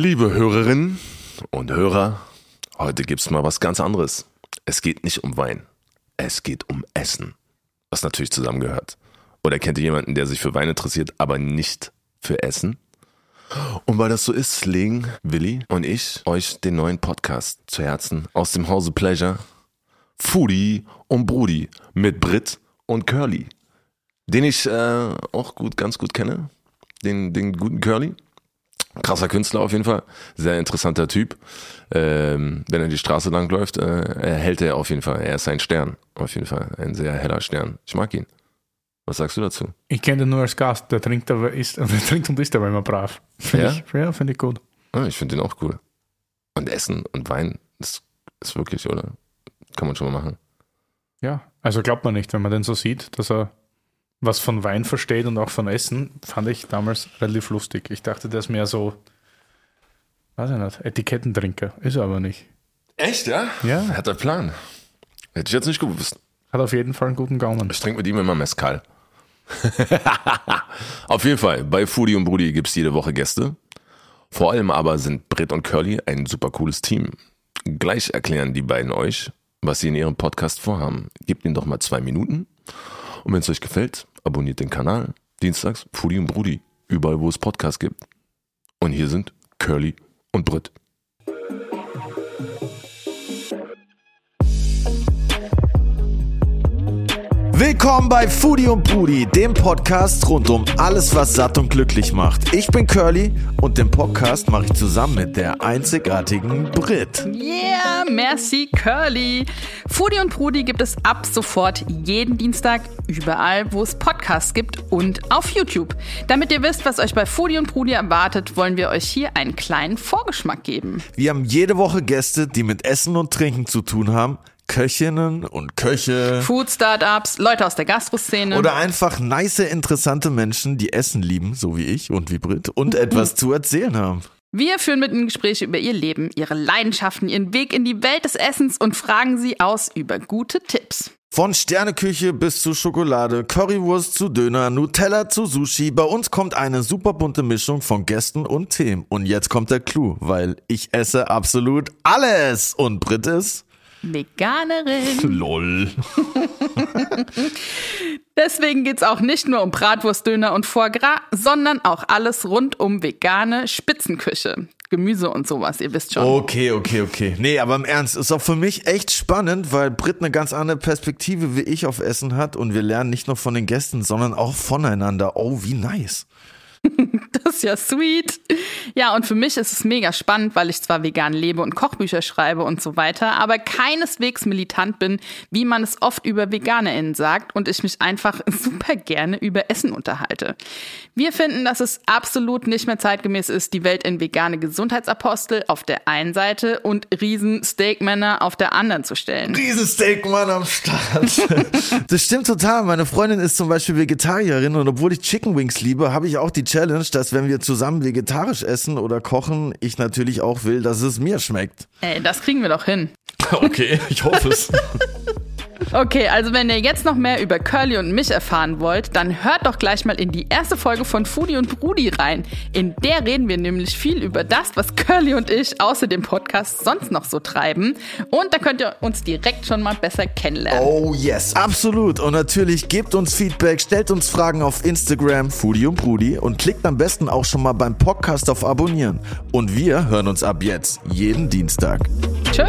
Liebe Hörerinnen und Hörer, heute gibt's mal was ganz anderes. Es geht nicht um Wein, es geht um Essen, was natürlich zusammengehört. Oder kennt ihr jemanden, der sich für Wein interessiert, aber nicht für Essen? Und weil das so ist, legen Willi und ich euch den neuen Podcast zu Herzen aus dem Hause Pleasure. Foodie und Brudi mit Brit und Curly. Den ich äh, auch gut, ganz gut kenne. Den, den guten Curly. Krasser Künstler auf jeden Fall. Sehr interessanter Typ. Ähm, wenn er die Straße lang läuft, äh, erhält er auf jeden Fall. Er ist ein Stern. Auf jeden Fall. Ein sehr heller Stern. Ich mag ihn. Was sagst du dazu? Ich kenne den nur als Gast. Der trinkt, aber ist, der trinkt und isst aber immer brav. Find Ja? Ich, ja, finde ich gut. Ah, ich finde den auch cool. Und Essen und Wein, das ist wirklich, oder? Kann man schon mal machen. Ja, also glaubt man nicht, wenn man den so sieht, dass er was von Wein versteht und auch von Essen, fand ich damals relativ lustig. Ich dachte, der ist mehr so, weiß ich nicht, Etikettentrinker. Ist er aber nicht. Echt, ja? Ja. Hat er Plan. Hätte ich jetzt nicht gewusst. Hat auf jeden Fall einen guten Gaumen. Ich trinke mit ihm immer Mezcal. Auf jeden Fall, bei Foodie und Brudi gibt's jede Woche Gäste. Vor allem aber sind Britt und Curly ein super cooles Team. Gleich erklären die beiden euch, was sie in ihrem Podcast vorhaben. Gebt ihnen doch mal zwei Minuten. Und wenn es euch gefällt, abonniert den Kanal. Dienstags Foodie und Brudi. Überall, wo es Podcasts gibt. Und hier sind Curly und Britt. Willkommen bei Foodie und Brudi, dem Podcast rund um alles, was satt und glücklich macht. Ich bin Curly und den Podcast mache ich zusammen mit der einzigartigen Brit. Yeah, merci Curly. Foodie und Prudi gibt es ab sofort jeden Dienstag überall, wo es Podcasts gibt und auf YouTube. Damit ihr wisst, was euch bei Foodie und Prudi erwartet, wollen wir euch hier einen kleinen Vorgeschmack geben. Wir haben jede Woche Gäste, die mit Essen und Trinken zu tun haben. Köchinnen und Köche. Food Startups, Leute aus der Gastroszene. Oder einfach nice, interessante Menschen, die Essen lieben, so wie ich und wie Brit, und etwas zu erzählen haben. wir führen mit ihnen Gespräche über ihr Leben, ihre Leidenschaften, ihren Weg in die Welt des Essens und fragen sie aus über gute Tipps. Von Sterneküche bis zu Schokolade, Currywurst zu Döner, Nutella zu Sushi. Bei uns kommt eine super bunte Mischung von Gästen und Themen. Und jetzt kommt der Clou, weil ich esse absolut alles. Und Brit ist? Veganerin. Lol. Deswegen geht's auch nicht nur um Bratwurstdöner und Foie Gras, sondern auch alles rund um vegane Spitzenküche. Gemüse und sowas, ihr wisst schon. Okay, okay, okay. Nee, aber im Ernst, ist auch für mich echt spannend, weil Brit eine ganz andere Perspektive wie ich auf Essen hat und wir lernen nicht nur von den Gästen, sondern auch voneinander. Oh, wie nice. Das ist ja sweet. Ja, und für mich ist es mega spannend, weil ich zwar vegan lebe und Kochbücher schreibe und so weiter, aber keineswegs militant bin, wie man es oft über VeganerInnen sagt und ich mich einfach super gerne über Essen unterhalte. Wir finden, dass es absolut nicht mehr zeitgemäß ist, die Welt in vegane Gesundheitsapostel auf der einen Seite und riesen Steakmänner auf der anderen zu stellen. Riesensteak, Mann, am Start. das stimmt total. Meine Freundin ist zum Beispiel Vegetarierin und obwohl ich Chicken Wings liebe, habe ich auch die Challenge, dass wenn wir zusammen vegetarisch essen oder kochen, ich natürlich auch will, dass es mir schmeckt. Ey, das kriegen wir doch hin. Okay, ich hoffe es. Okay, also wenn ihr jetzt noch mehr über Curly und mich erfahren wollt, dann hört doch gleich mal in die erste Folge von Foodie und Brudi rein. In der reden wir nämlich viel über das, was Curly und ich außer dem Podcast sonst noch so treiben. Und da könnt ihr uns direkt schon mal besser kennenlernen. Oh yes, absolut. Und natürlich gebt uns Feedback, stellt uns Fragen auf Instagram, Foodie und Brudi und klickt am besten auch schon mal beim Podcast auf Abonnieren. Und wir hören uns ab jetzt jeden Dienstag. Tschö.